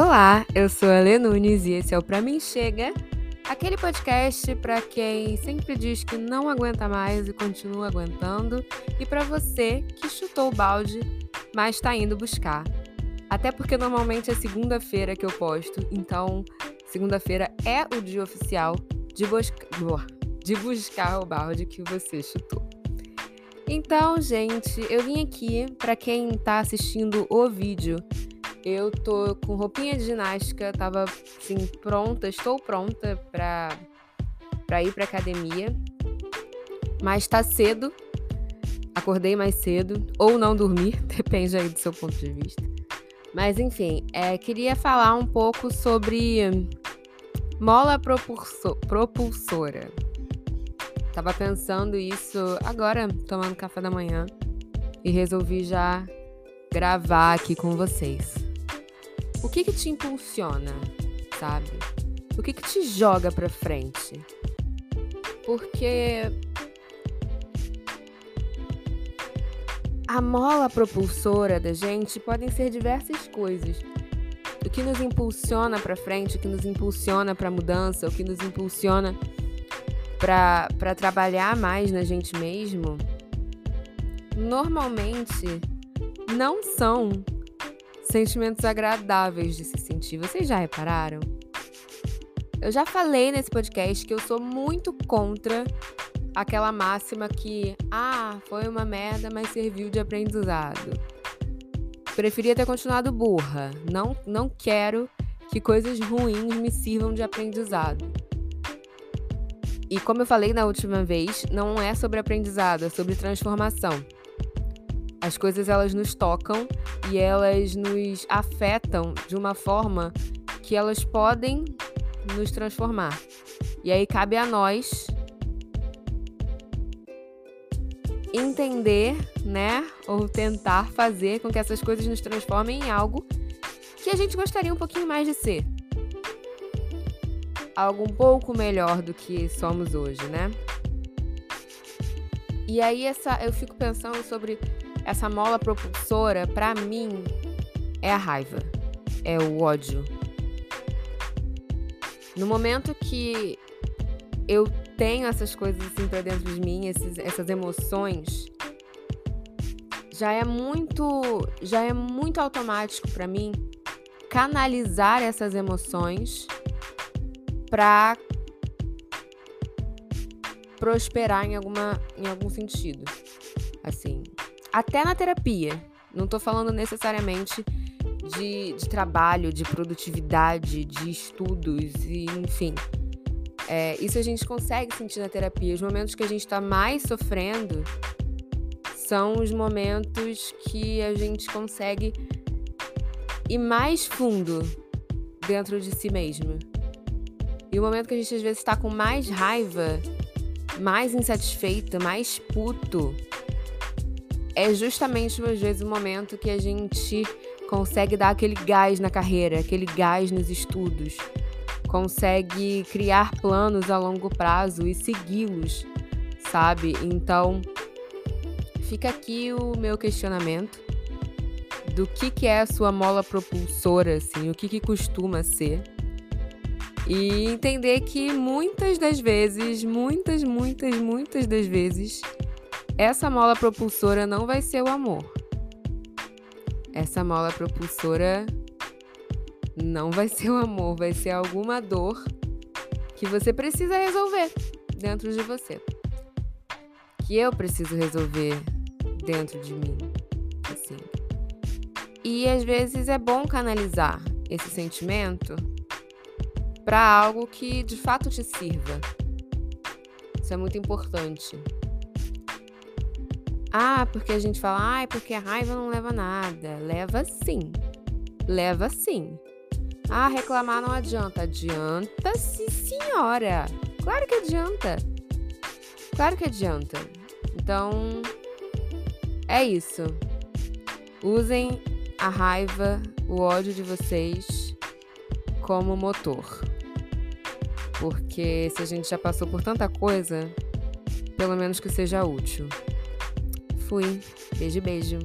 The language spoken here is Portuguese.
Olá, eu sou a Lê Nunes e esse é o Pra Mim Chega, aquele podcast para quem sempre diz que não aguenta mais e continua aguentando, e para você que chutou o balde, mas está indo buscar. Até porque normalmente é segunda-feira que eu posto, então segunda-feira é o dia oficial de, busca... de buscar o balde que você chutou. Então, gente, eu vim aqui para quem está assistindo o vídeo eu tô com roupinha de ginástica, tava assim pronta, estou pronta para para ir para academia. Mas tá cedo. Acordei mais cedo ou não dormi, depende aí do seu ponto de vista. Mas enfim, é, queria falar um pouco sobre mola propulsora. Tava pensando isso agora, tomando café da manhã, e resolvi já gravar aqui com vocês. O que que te impulsiona, sabe? O que que te joga para frente? Porque a mola propulsora da gente podem ser diversas coisas. O que nos impulsiona para frente, o que nos impulsiona para mudança, o que nos impulsiona para trabalhar mais na gente mesmo, normalmente não são sentimentos agradáveis de se sentir. Vocês já repararam? Eu já falei nesse podcast que eu sou muito contra aquela máxima que, ah, foi uma merda, mas serviu de aprendizado. Preferia ter continuado burra. Não, não quero que coisas ruins me sirvam de aprendizado. E como eu falei na última vez, não é sobre aprendizado, é sobre transformação. As coisas elas nos tocam e elas nos afetam de uma forma que elas podem nos transformar. E aí cabe a nós entender, né, ou tentar fazer com que essas coisas nos transformem em algo que a gente gostaria um pouquinho mais de ser. Algo um pouco melhor do que somos hoje, né? E aí essa eu fico pensando sobre essa mola propulsora, para mim, é a raiva, é o ódio. No momento que eu tenho essas coisas assim dentro de mim, esses, essas emoções, já é muito, já é muito automático para mim canalizar essas emoções para prosperar em alguma em algum sentido. Assim, até na terapia. Não estou falando necessariamente de, de, trabalho, de produtividade, de estudos, e, enfim. É, isso a gente consegue sentir na terapia. Os momentos que a gente está mais sofrendo são os momentos que a gente consegue ir mais fundo dentro de si mesmo. E o momento que a gente às vezes está com mais raiva, mais insatisfeita, mais puto, é justamente às vezes o momento que a gente consegue dar aquele gás na carreira, aquele gás nos estudos, consegue criar planos a longo prazo e segui-los, sabe? Então, fica aqui o meu questionamento do que, que é a sua mola propulsora, assim, o que, que costuma ser. E entender que muitas das vezes, muitas, muitas, muitas das vezes, essa mola propulsora não vai ser o amor. Essa mola propulsora não vai ser o amor, vai ser alguma dor que você precisa resolver dentro de você. Que eu preciso resolver dentro de mim. Assim. E às vezes é bom canalizar esse sentimento para algo que de fato te sirva. Isso é muito importante. Ah, porque a gente fala, ah, porque a raiva não leva nada. Leva sim. Leva sim. Ah, reclamar não adianta. Adianta, sim, senhora. Claro que adianta. Claro que adianta. Então, é isso. Usem a raiva, o ódio de vocês como motor. Porque se a gente já passou por tanta coisa, pelo menos que seja útil. Fui. Beijo, beijo.